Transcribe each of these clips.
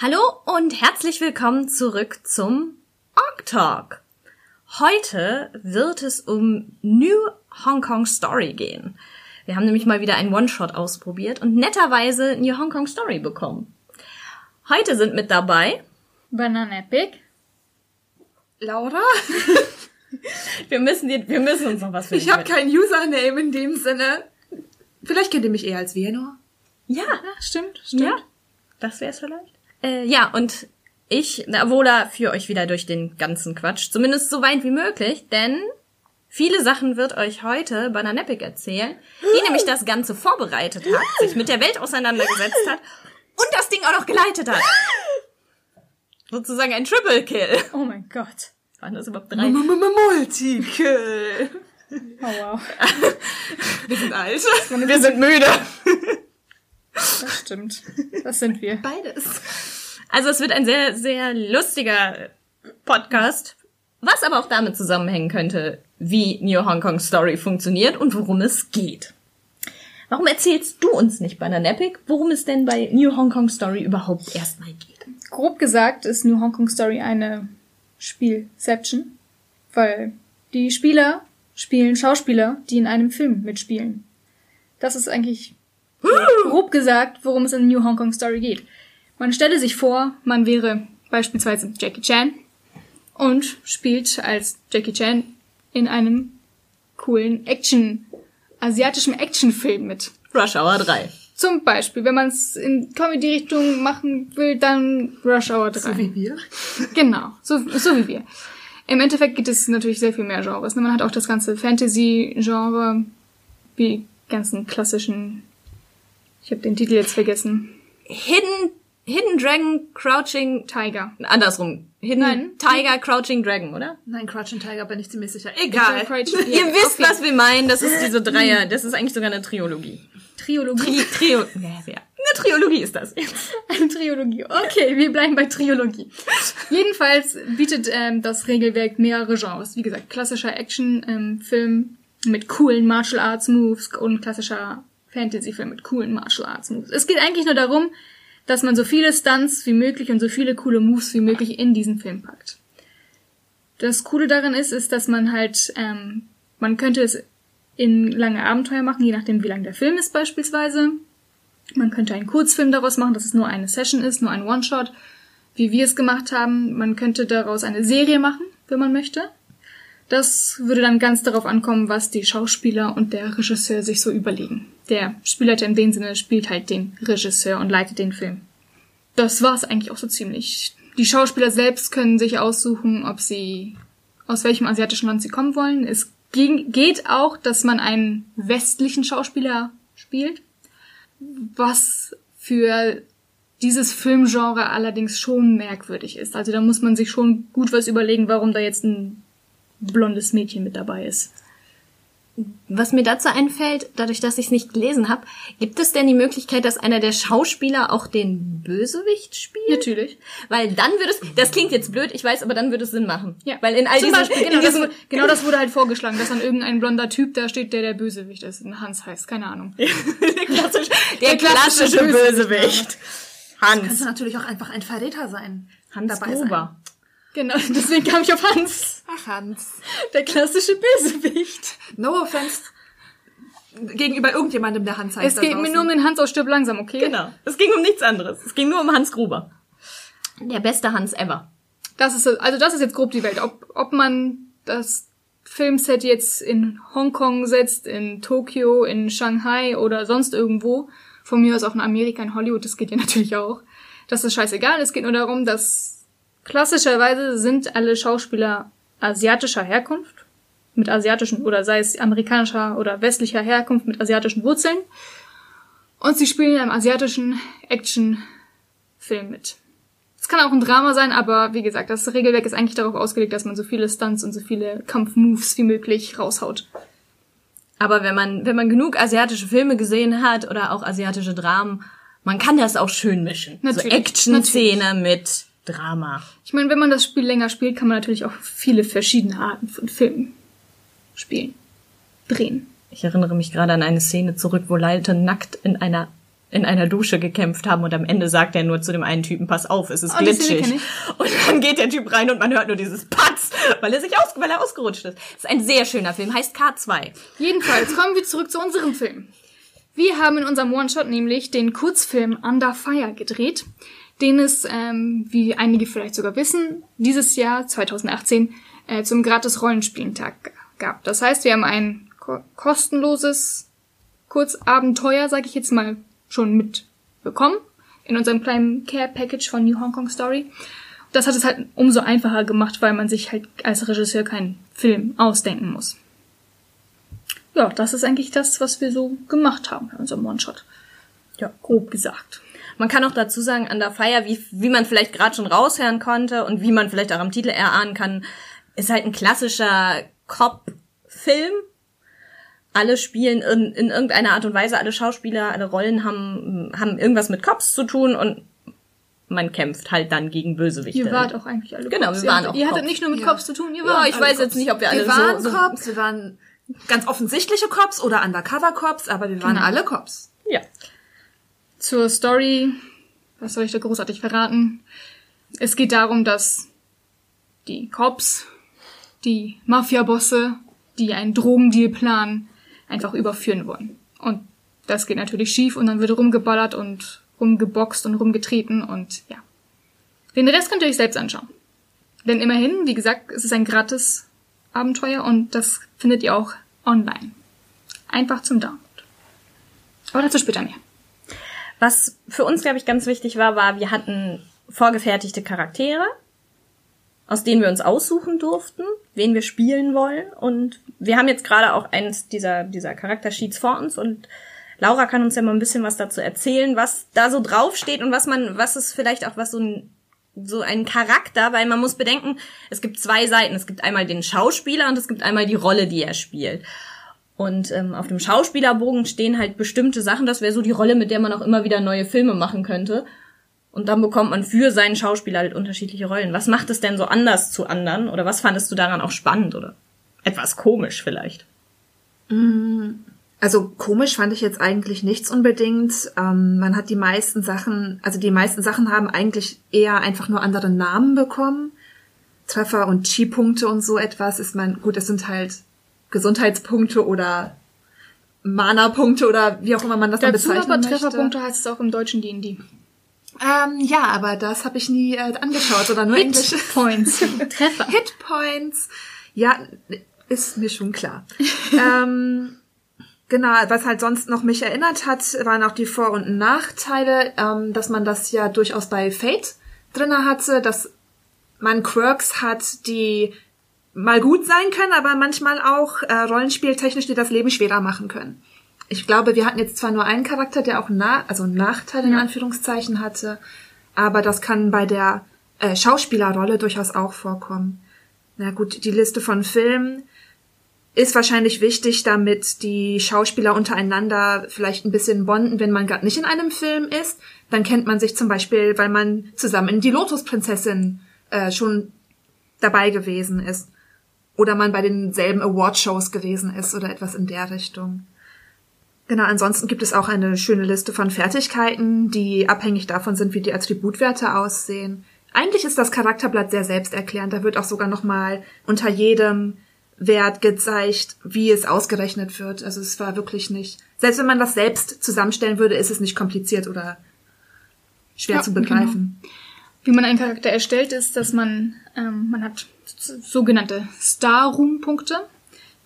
Hallo und herzlich willkommen zurück zum Org Talk. Heute wird es um New Hong Kong Story gehen. Wir haben nämlich mal wieder einen One-Shot ausprobiert und netterweise New Hong Kong Story bekommen. Heute sind mit dabei Banana Epic. Laura? wir müssen, die, wir müssen uns noch was für Ich habe kein Username in dem Sinne. Vielleicht kennt ihr mich eher als Vienor. Ja, Ja, stimmt, stimmt. ja, das wär's vielleicht. Äh, ja, und ich, Avola, führe euch wieder durch den ganzen Quatsch. Zumindest so weit wie möglich, denn viele Sachen wird euch heute Bananepik erzählen, die nämlich das Ganze vorbereitet hat, sich mit der Welt auseinandergesetzt hat und das Ding auch noch geleitet hat. Sozusagen ein Triple Kill. Oh mein Gott. Waren das überhaupt drei? Multikill. Oh wow. Wir sind alt. Wir sind müde. Das stimmt. Das sind wir. Beides. Also es wird ein sehr, sehr lustiger Podcast, was aber auch damit zusammenhängen könnte, wie New Hong Kong Story funktioniert und worum es geht. Warum erzählst du uns nicht, Bananepik, worum es denn bei New Hong Kong Story überhaupt erstmal geht? Grob gesagt ist New Hong Kong Story eine Spielception, weil die Spieler spielen Schauspieler, die in einem Film mitspielen. Das ist eigentlich grob gesagt, worum es in New Hong Kong Story geht. Man stelle sich vor, man wäre beispielsweise Jackie Chan und spielt als Jackie Chan in einem coolen Action, asiatischen Actionfilm mit. Rush Hour 3. Zum Beispiel, wenn man es in Comedy-Richtung machen will, dann Rush Hour 3. So wie wir. Genau, so, so wie wir. Im Endeffekt gibt es natürlich sehr viel mehr Genres. ne? Man hat auch das ganze Fantasy-Genre, wie ganzen klassischen. Ich habe den Titel jetzt vergessen. Hidden, Hidden Dragon Crouching, Tiger. andersrum. Hidden Nein. Tiger Crouching Dragon, oder? Nein, Crouching Tiger bin ich ziemlich sicher. Egal. Crouch- Ihr Ja, wisst, okay. was wir meinen. Das ist diese Dreier, das ist eigentlich sogar eine Triologie. Triologie. Tri Trio, nee, ja. Eine Triologie ist das. Eine Triologie. Okay, wir bleiben bei Triologie. Jedenfalls bietet ähm, das Regelwerk mehrere Genres. Wie gesagt, klassischer Action-Film mit coolen Martial Arts Moves und klassischer Fantasy-Film mit coolen Martial Arts Moves. Es geht eigentlich nur darum, dass man so viele Stunts wie möglich und so viele coole Moves wie möglich in diesen Film packt. Das Coole daran ist, ist, dass man halt, ähm, man könnte es in lange Abenteuer machen, je nachdem, wie lang der Film ist beispielsweise. Man könnte einen Kurzfilm daraus machen, dass es nur eine Session ist, nur ein One-Shot, wie wir es gemacht haben. Man könnte daraus eine Serie machen, wenn man möchte. Das würde dann ganz darauf ankommen, was die Schauspieler und der Regisseur sich so überlegen. Der Spielleiter in dem Sinne spielt halt den Regisseur und leitet den Film. Das war's eigentlich auch so ziemlich. Die Schauspieler selbst können sich aussuchen, ob sie aus welchem asiatischen Land sie kommen wollen. Es geht auch, dass man einen westlichen Schauspieler spielt was für dieses Filmgenre allerdings schon merkwürdig ist. Also da muss man sich schon gut was überlegen, warum da jetzt ein blondes Mädchen mit dabei ist. Was mir dazu einfällt, dadurch, dass ich es nicht gelesen habe, gibt es denn die Möglichkeit, dass einer der Schauspieler auch den Bösewicht spielt? Natürlich. Weil dann würde es, das klingt jetzt blöd, ich weiß, aber dann würde es Sinn machen. Ja. Weil in all Zum diesen, Beispiel, genau, das, diesen wurde- genau das wurde halt vorgeschlagen, dass dann irgendein blonder Typ da steht, der der Bösewicht ist. Ein Hans heißt, keine Ahnung. der klassische, der klassische klassische Bösewicht. Bösewicht. Könnte Hans. natürlich auch einfach ein Verräter sein. Hans Dabei Gruber. Genau, deswegen kam ich auf Hans. Ach, Hans. Der klassische Bösewicht. No offense gegenüber irgendjemandem, der Hans heißt. Es geht mir nur um den Hans aus Stirb langsam, okay? Genau. Es ging um nichts anderes. Es ging nur um Hans Gruber. Der beste Hans ever. Das ist, also das ist jetzt grob die Welt. Ob, ob man das Filmset jetzt in Hongkong setzt, in Tokio, in Shanghai oder sonst irgendwo, von mir aus auch in Amerika, in Hollywood, das geht ja natürlich auch. Das ist scheißegal. Es geht nur darum, dass klassischerweise sind alle Schauspieler asiatischer Herkunft, mit asiatischen oder sei es amerikanischer oder westlicher Herkunft mit asiatischen Wurzeln. Und sie spielen in einem asiatischen Actionfilm mit. Es kann auch ein Drama sein, aber wie gesagt, das Regelwerk ist eigentlich darauf ausgelegt, dass man so viele Stunts und so viele Kampfmoves wie möglich raushaut. Aber wenn man, wenn man genug asiatische Filme gesehen hat oder auch asiatische Dramen, man kann das auch schön mischen. Natürlich, So Action-Szene mit Drama. Ich meine, wenn man das Spiel länger spielt, kann man natürlich auch viele verschiedene Arten von Filmen spielen, drehen. Ich erinnere mich gerade an eine Szene zurück, wo Leute nackt in einer in einer Dusche gekämpft haben und am Ende sagt er nur zu dem einen Typen, pass auf, es ist Oh, glitschig. Und dann geht der Typ rein und man hört nur dieses Patz, weil er sich aus, weil er ausgerutscht ist. Das ist ein sehr schöner Film, heißt K2. Jedenfalls kommen wir zurück zu unserem Film. Wir haben in unserem One-Shot nämlich den Kurzfilm Under Fire gedreht, den es, ähm, wie einige vielleicht sogar wissen, dieses Jahr 2018 äh, zum gratis Rollenspielentag gab. Das heißt, wir haben ein ko kostenloses Kurzabenteuer, sage ich jetzt mal, schon mitbekommen in unserem kleinen Care Package von New Hong Kong Story. Das hat es halt umso einfacher gemacht, weil man sich halt als Regisseur keinen Film ausdenken muss. Ja, das ist eigentlich das, was wir so gemacht haben bei unserem One-Shot. Ja. Grob gesagt. Man kann auch dazu sagen, Under Fire, wie, wie man vielleicht gerade schon raushören konnte und wie man vielleicht auch am Titel erahnen kann, ist halt ein klassischer Cop-Film. Alle spielen in, in irgendeiner Art und Weise, alle Schauspieler, alle Rollen haben, haben irgendwas mit Cops zu tun und man kämpft halt dann gegen Bösewichte. Ihr wart auch eigentlich alle Genau, Cops. wir waren ihr, auch Ihr hattet Cops. nicht nur mit Ja. Cops zu tun, ihr Ja, wart ich alle weiß Cops. jetzt nicht, ob wir alle Wir waren so, so Cops, wir waren ganz offensichtliche Cops oder Undercover-Cops, aber wir waren Genau. alle Cops. Ja. Zur Story, was soll ich da großartig verraten? Es geht darum, dass die Cops, die Mafia-Bosse, die einen Drogendeal planen, einfach überführen wollen. Und das geht natürlich schief und dann wird rumgeballert und rumgeboxt und rumgetreten und ja. Den Rest könnt ihr euch selbst anschauen. Denn immerhin, wie gesagt, es ist ein gratis Abenteuer und das findet ihr auch online. Einfach zum Download. Aber dazu später mehr. Was für uns, glaube ich, ganz wichtig war, war, wir hatten vorgefertigte Charaktere, aus denen wir uns aussuchen durften, wen wir spielen wollen. Und wir haben jetzt gerade auch eins dieser, dieser Charaktersheets vor uns und Laura kann uns ja mal ein bisschen was dazu erzählen, was da so draufsteht und was man, was ist vielleicht auch was so ein, so ein Charakter, weil man muss bedenken, es gibt zwei Seiten. Es gibt einmal den Schauspieler und es gibt einmal die Rolle, die er spielt. Und ähm, auf dem Schauspielerbogen stehen halt bestimmte Sachen. Das wäre so die Rolle, mit der man auch immer wieder neue Filme machen könnte. Und dann bekommt man für seinen Schauspieler halt unterschiedliche Rollen. Was macht es denn so anders zu anderen? Oder was fandest du daran auch spannend oder etwas komisch vielleicht? Also komisch fand ich jetzt eigentlich nichts unbedingt. Ähm, man hat die meisten Sachen, also die meisten Sachen haben eigentlich eher einfach nur andere Namen bekommen. Treffer und Chi-Punkte und so etwas ist man, gut, es sind halt Gesundheitspunkte oder Mana-Punkte oder wie auch immer man das dann Dazu bezeichnen aber möchte. Trefferpunkte heißt es auch im deutschen D&D. Ähm, ja, aber das habe ich nie äh, angeschaut oder nur Englisch. Points. Treffer. Hitpoints. Ja, ist mir schon klar. ähm, genau, was halt sonst noch mich erinnert hat, waren auch die Vor- und Nachteile, ähm, dass man das ja durchaus bei Fate drinne hatte, dass man Quirks hat, die mal gut sein können, aber manchmal auch äh, rollenspieltechnisch die das Leben schwerer machen können. Ich glaube, wir hatten jetzt zwar nur einen Charakter, der auch na also Nachteile in Anführungszeichen hatte, aber das kann bei der äh, Schauspielerrolle durchaus auch vorkommen. Na gut, die Liste von Filmen ist wahrscheinlich wichtig, damit die Schauspieler untereinander vielleicht ein bisschen bonden, wenn man gerade nicht in einem Film ist. Dann kennt man sich zum Beispiel, weil man zusammen in die Lotusprinzessin äh, schon dabei gewesen ist. Oder man bei denselben Awardshows gewesen ist oder etwas in der Richtung. Genau, ansonsten gibt es auch eine schöne Liste von Fertigkeiten, die abhängig davon sind, wie die Attributwerte aussehen. Eigentlich ist das Charakterblatt sehr selbsterklärend. Da wird auch sogar nochmal unter jedem Wert gezeigt, wie es ausgerechnet wird. Also es war wirklich nicht. Selbst wenn man das selbst zusammenstellen würde, ist es nicht kompliziert oder schwer Ja, zu begreifen. Wie man einen Charakter erstellt, ist, dass man, ähm, man hat so- sogenannte Star-Room-Punkte.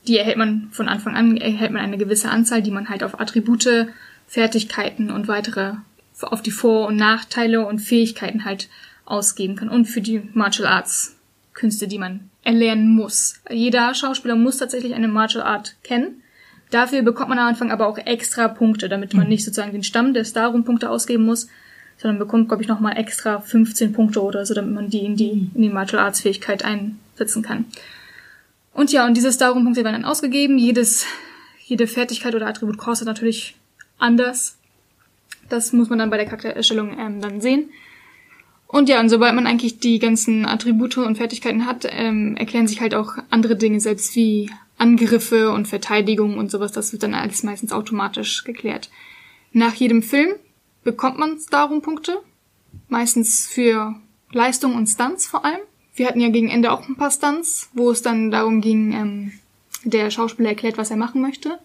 Die erhält man von Anfang an, erhält man eine gewisse Anzahl, die man halt auf Attribute, Fertigkeiten und weitere, auf die Vor- und Nachteile und Fähigkeiten halt ausgeben kann. Und für die Martial Arts Künste, die man erlernen muss. Jeder Schauspieler muss tatsächlich eine Martial Art kennen. Dafür bekommt man am Anfang aber auch extra Punkte, damit man nicht sozusagen den Stamm der Star-Room-Punkte ausgeben muss, sondern bekommt, glaube ich, nochmal extra 15 Punkte oder so, damit man die in die, in die Martial Arts Fähigkeit einsetzen kann. Und ja, und diese Star-Room-Punkte werden dann ausgegeben. Jedes, jede Fertigkeit oder Attribut kostet natürlich anders. Das muss man dann bei der Charaktererstellung ähm, dann sehen. Und ja, und sobald man eigentlich die ganzen Attribute und Fertigkeiten hat, ähm, erklären sich halt auch andere Dinge, selbst wie Angriffe und Verteidigung und sowas. Das wird dann alles meistens automatisch geklärt. Nach jedem Film bekommt man darum Punkte. Meistens für Leistung und Stunts vor allem. Wir hatten ja gegen Ende auch ein paar Stunts, wo es dann darum ging, ähm, der Schauspieler erklärt, was er machen möchte.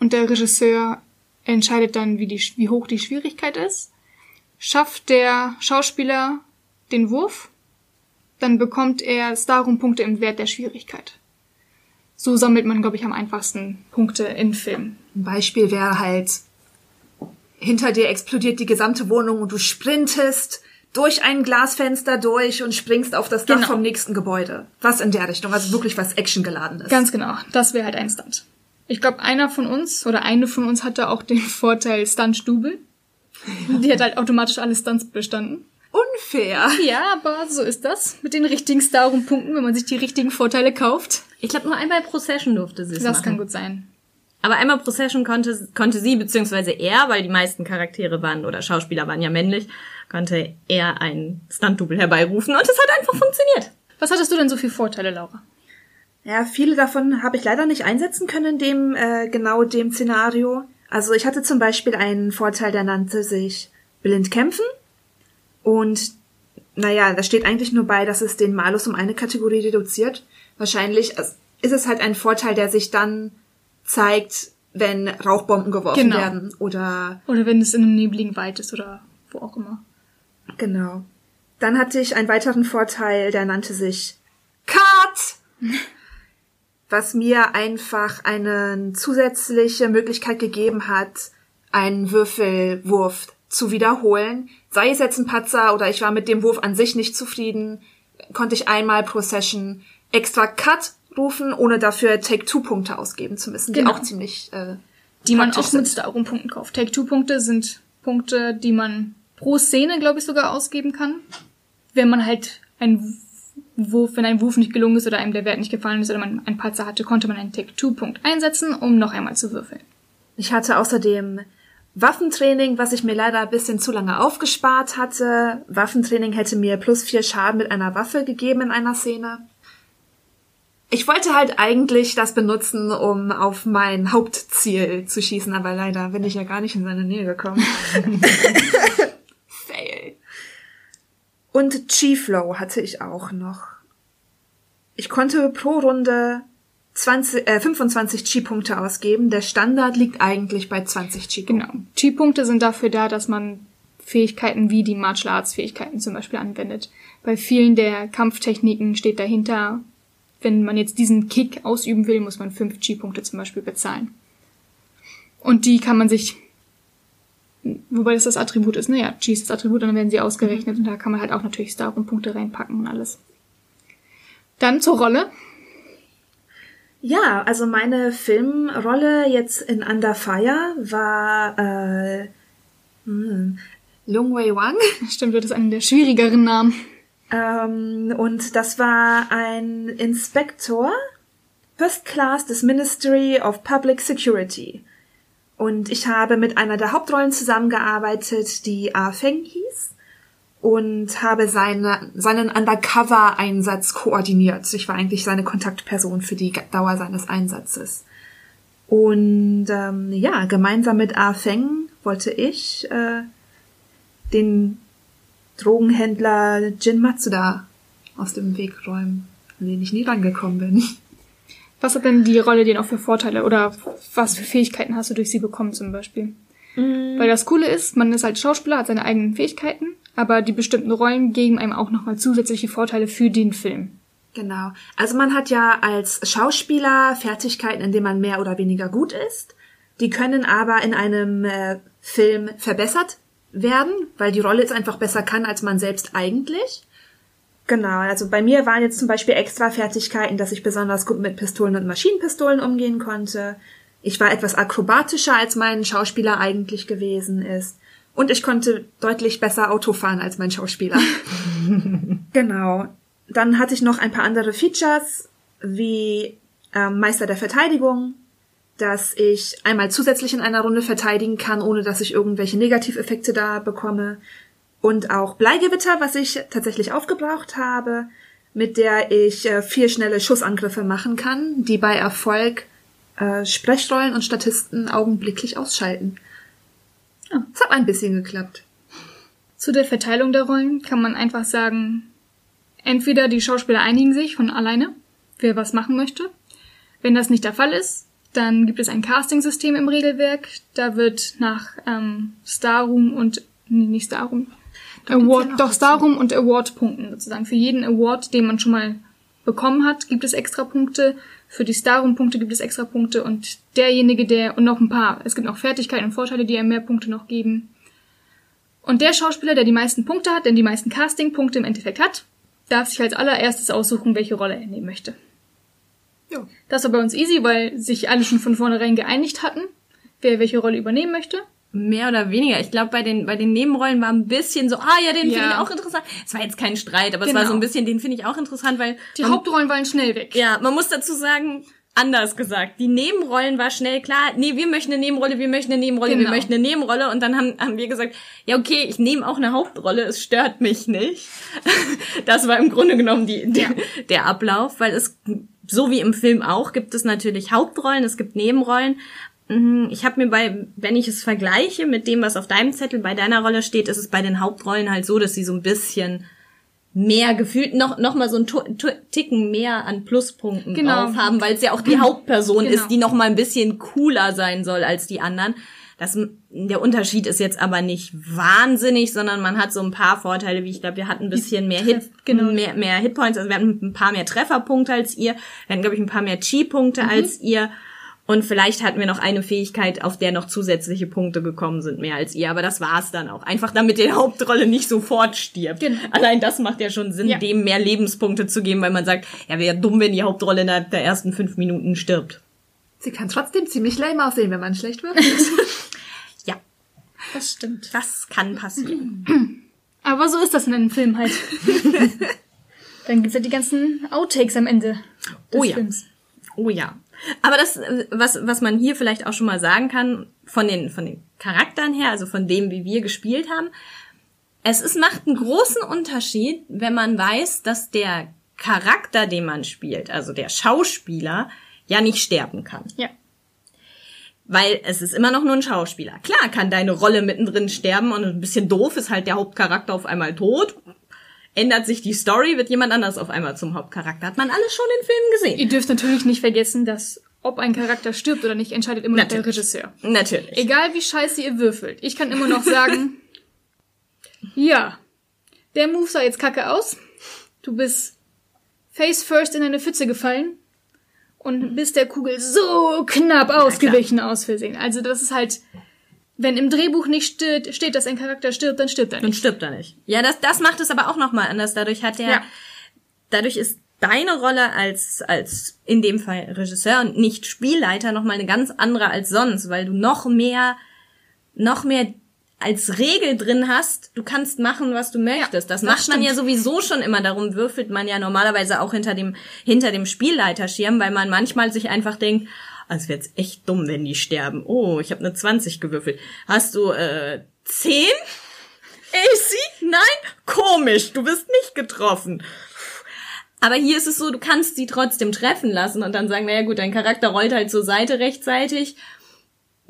Und der Regisseur entscheidet dann, wie, die, wie hoch die Schwierigkeit ist. Schafft der Schauspieler den Wurf, dann bekommt er Starum-Punkte im Wert der Schwierigkeit. So sammelt man, glaube ich, am einfachsten Punkte in Filmen. Ein Beispiel wäre halt, hinter dir explodiert die gesamte Wohnung und du sprintest durch ein Glasfenster durch und springst auf das Dach Genau. vom nächsten Gebäude. Was in der Richtung, also wirklich was actiongeladen ist. Ganz genau, das wäre halt ein Stunt. Ich glaube, einer von uns oder eine von uns hatte auch den Vorteil Stunt-Double. Die hat halt automatisch alle Stunts bestanden. unfair. Ja, aber so ist das. Mit den richtigen Starum-Punkten, wenn man sich die richtigen Vorteile kauft. Ich glaube, nur einmal pro Session durfte sie es Das machen. kann gut sein. Aber einmal pro Session konnte, konnte sie, beziehungsweise er, weil die meisten Charaktere waren oder Schauspieler waren ja männlich, konnte er einen Stunt-Double herbeirufen und es hat einfach funktioniert. Was hattest du denn so für Vorteile, Laura? Ja, viele davon habe ich leider nicht einsetzen können in dem äh, genau dem Szenario. Also ich hatte zum Beispiel einen Vorteil, der nannte sich blind kämpfen. Und naja, da steht eigentlich nur bei, dass es den Malus um eine Kategorie reduziert. Wahrscheinlich ist es halt ein Vorteil, der sich dann zeigt, wenn Rauchbomben geworfen Genau. werden oder Oder wenn es in einem nebligen Wald ist oder wo auch immer. Genau. Dann hatte ich einen weiteren Vorteil, der nannte sich Cut, was mir einfach eine zusätzliche Möglichkeit gegeben hat, einen Würfelwurf zu wiederholen. Sei es jetzt ein Patzer oder ich war mit dem Wurf an sich nicht zufrieden, konnte ich einmal pro Session extra Cut rufen, ohne dafür Take-Two-Punkte ausgeben zu müssen, die Genau. auch ziemlich äh, Die man auch mit sind. Starum-Punkten kauft. Take-Two-Punkte sind Punkte, die man pro Szene, glaube ich, sogar ausgeben kann. Wenn man halt ein Wurf, wenn ein Wurf nicht gelungen ist oder einem der Wert nicht gefallen ist oder man einen Patzer hatte, konnte man einen Take-Two-Punkt einsetzen, um noch einmal zu würfeln. Ich hatte außerdem Waffentraining, was ich mir leider ein bisschen zu lange aufgespart hatte. Waffentraining hätte mir plus vier Schaden mit einer Waffe gegeben in einer Szene. Ich wollte halt eigentlich das benutzen, um auf mein Hauptziel zu schießen, aber leider bin ich ja gar nicht in seine Nähe gekommen. Fail. Und G-Flow hatte ich auch noch. Ich konnte pro Runde 20, äh, 25 Chi-Punkte ausgeben. Der Standard liegt eigentlich bei 20 Chi-Punkten. Genau. Chi-Punkte sind dafür da, dass man Fähigkeiten wie die Martial Arts Fähigkeiten zum Beispiel anwendet. Bei vielen der Kampftechniken steht dahinter, wenn man jetzt diesen Kick ausüben will, muss man fünf Chi-Punkte zum Beispiel bezahlen. Und die kann man sich, wobei das das Attribut ist, ne? Ja, Chi ist das Attribut und dann werden sie ausgerechnet und da kann man halt auch natürlich Starum-Punkte reinpacken und alles. Dann zur Rolle. Ja, also meine Filmrolle jetzt in Under Fire war äh, hm, Lung Wei Wang. Stimmt, das ist einer der schwierigeren Namen. Ähm, und das war ein Inspektor, First Class des Ministry of Public Security. Und ich habe mit einer der Hauptrollen zusammengearbeitet, die Ah Feng hieß. Und habe seine, seinen Undercover-Einsatz koordiniert. Ich war eigentlich seine Kontaktperson für die Dauer seines Einsatzes. Und ähm, ja, gemeinsam mit Ah Feng wollte ich äh, den Drogenhändler Jin Matsuda aus dem Weg räumen, an den ich nie rangekommen bin. Was hat denn die Rolle dir noch für Vorteile oder was für Fähigkeiten hast du durch sie bekommen zum Beispiel? Weil das Coole ist, man ist als Schauspieler, hat seine eigenen Fähigkeiten, aber die bestimmten Rollen geben einem auch nochmal zusätzliche Vorteile für den Film. Genau. Also man hat ja als Schauspieler Fertigkeiten, in denen man mehr oder weniger gut ist. Die können aber in einem äh, Film verbessert werden, weil die Rolle es einfach besser kann als man selbst eigentlich. Genau, also bei mir waren jetzt zum Beispiel extra Fertigkeiten, dass ich besonders gut mit Pistolen und Maschinenpistolen umgehen konnte. Ich war etwas akrobatischer, als mein Schauspieler eigentlich gewesen ist. Und ich konnte deutlich besser Auto fahren als mein Schauspieler. genau. Dann hatte ich noch ein paar andere Features, wie ähm, Meister der Verteidigung, dass ich einmal zusätzlich in einer Runde verteidigen kann, ohne dass ich irgendwelche Negativeffekte da bekomme. Und auch Bleigewitter, was ich tatsächlich aufgebraucht habe, mit der ich äh, vier schnelle Schussangriffe machen kann, die bei Erfolg äh, Sprechrollen und Statisten augenblicklich ausschalten. Es hat ein bisschen geklappt. Zu der Verteilung der Rollen kann man einfach sagen, entweder die Schauspieler einigen sich von alleine, wer was machen möchte. Wenn das nicht der Fall ist, dann gibt es ein Casting-System im Regelwerk. Da wird nach ähm, Starroom und nee, nicht ja Award, noch doch. Starroom und Award-Punkten sozusagen. Für jeden Award, den man schon mal bekommen hat, gibt es extra Punkte. Für die Starroom-Punkte gibt es extra Punkte und derjenige, der und noch ein paar. Es gibt noch Fertigkeiten und Vorteile, die einem mehr Punkte noch geben. Und der Schauspieler, der die meisten Punkte hat, der die meisten Casting-Punkte im Endeffekt hat, darf sich als allererstes aussuchen, welche Rolle er nehmen möchte. Ja. Das war bei uns easy, weil sich alle schon von vornherein geeinigt hatten, wer welche Rolle übernehmen möchte. Mehr oder weniger. Ich glaube, bei den, bei den Nebenrollen war ein bisschen so, ah ja, den finde Ja. ich auch interessant. Es war jetzt kein Streit, aber es war Genau. so ein bisschen, den finde ich auch interessant, weil Die man, Hauptrollen waren schnell weg. ja, man muss dazu sagen, anders gesagt. Die Nebenrollen war schnell klar, nee, wir möchten eine Nebenrolle, wir möchten eine Nebenrolle, wir Genau. möchten eine Nebenrolle und dann haben, haben wir gesagt, ja okay, ich nehme auch eine Hauptrolle, es stört mich nicht. Das war im Grunde genommen die, der, der Ablauf, weil es, so wie im Film auch, gibt es natürlich Hauptrollen, es gibt Nebenrollen. Mhm, Ich habe mir bei, wenn ich es vergleiche mit dem, was auf deinem Zettel bei deiner Rolle steht, ist es bei den Hauptrollen halt so, dass sie so ein bisschen mehr gefühlt noch noch mal so ein Ticken mehr an Pluspunkten Genau. drauf haben, weil es ja auch die Hauptperson Genau. ist, die noch mal ein bisschen cooler sein soll als die anderen. Das, der Unterschied ist jetzt aber nicht wahnsinnig, sondern man hat so ein paar Vorteile, wie ich glaube, wir hatten ein bisschen mehr Hit, genau. mehr, mehr Hitpoints, also wir hatten ein paar mehr Trefferpunkte als ihr, wir hatten glaube ich ein paar mehr Chi-Punkte als ihr und vielleicht hatten wir noch eine Fähigkeit, auf der noch zusätzliche Punkte gekommen sind, mehr als ihr, aber das war's dann auch. Einfach damit die Hauptrolle nicht sofort stirbt. Genau. Allein das macht ja schon Sinn, Ja. dem mehr Lebenspunkte zu geben, weil man sagt, ja, wäre dumm, wenn die Hauptrolle innerhalb der ersten fünf Minuten stirbt. Sie kann trotzdem ziemlich lame aussehen, wenn man schlecht wird. Ja, Das stimmt. das kann passieren. Aber so ist das in einem Film halt. Dann gibt's ja die ganzen Outtakes am Ende des Oh ja. Films. Oh ja. Aber das, was, was man hier vielleicht auch schon mal sagen kann, von den, von den Charakteren her, also von dem, wie wir gespielt haben, es ist, macht einen großen Unterschied, wenn man weiß, dass der Charakter, den man spielt, also der Schauspieler, ja nicht sterben kann. Ja. Weil es ist immer noch nur ein Schauspieler. Klar kann deine Rolle mittendrin sterben und ein bisschen doof ist halt der Hauptcharakter auf einmal tot. Ändert sich die Story, wird jemand anders auf einmal zum Hauptcharakter. Hat man alles schon in Filmen gesehen. Ihr dürft natürlich nicht vergessen, dass ob ein Charakter stirbt oder nicht, entscheidet immer noch der. Regisseur. Natürlich. Egal wie scheiße ihr würfelt. Ich kann immer noch sagen, ja, der Move sah jetzt kacke aus. Du bist face first in eine Pfütze gefallen und bist der Kugel so knapp ausgewichen aus Versehen. Also das ist halt, wenn im Drehbuch nicht steht, steht, dass ein Charakter stirbt, dann stirbt er Dann nicht. stirbt er nicht. Ja, das, das macht es aber auch nochmal anders. Dadurch hat er, Ja. dadurch ist deine Rolle als, als in dem Fall Regisseur und nicht Spielleiter nochmal eine ganz andere als sonst, weil du noch mehr, noch mehr als Regel drin hast, du kannst machen, was du möchtest. das, das macht man stimmt. ja sowieso schon immer. Darum würfelt man ja normalerweise auch hinter dem, hinter dem Spielleiterschirm, weil man manchmal sich einfach denkt, ah, es wäre jetzt echt dumm, wenn die sterben. Oh, ich habe eine 20 gewürfelt. Hast du äh, 10? AC? Nein? Komisch, du bist nicht getroffen. Aber hier ist es so, du kannst sie trotzdem treffen lassen und dann sagen, naja gut, dein Charakter rollt halt zur Seite rechtzeitig.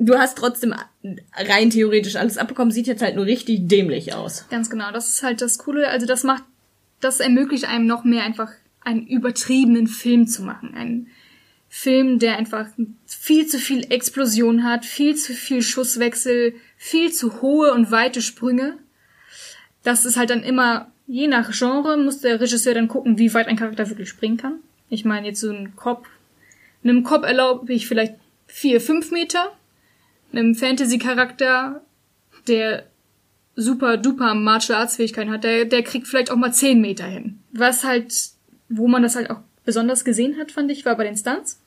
Du hast trotzdem rein theoretisch alles abbekommen, sieht jetzt halt nur richtig dämlich aus. Ganz genau, das ist halt das Coole. Also das macht, das ermöglicht einem noch mehr einfach einen übertriebenen Film zu machen. Einen Film, der einfach viel zu viel Explosion hat, viel zu viel Schusswechsel, viel zu hohe und weite Sprünge. Das ist halt dann immer, je nach Genre, muss der Regisseur dann gucken, wie weit ein Charakter wirklich springen kann. Ich meine, jetzt so ein Cop, einem Cop erlaube ich vielleicht vier, fünf Meter. Einem Fantasy-Charakter, der super duper Martial Arts Fähigkeiten hat, der, der kriegt vielleicht auch mal 10 Meter hin. Was halt, wo man das halt auch besonders gesehen hat, fand ich, war bei den Stunts.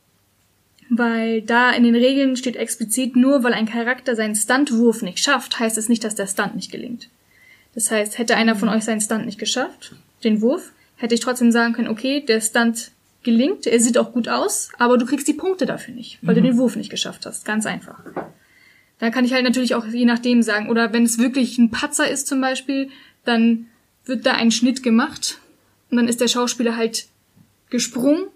Weil da in den Regeln steht explizit, nur weil ein Charakter seinen Stuntwurf nicht schafft, heißt es nicht, dass der Stunt nicht gelingt. Das heißt, hätte einer von euch seinen Stunt nicht geschafft, den Wurf, hätte ich trotzdem sagen können, okay, der Stunt gelingt, er sieht auch gut aus, aber du kriegst die Punkte dafür nicht, weil du den Wurf nicht geschafft hast. Ganz einfach. Da kann ich halt natürlich auch je nachdem sagen. Oder wenn es wirklich ein Patzer ist zum Beispiel, dann wird da ein Schnitt gemacht und dann ist der Schauspieler halt gesprungen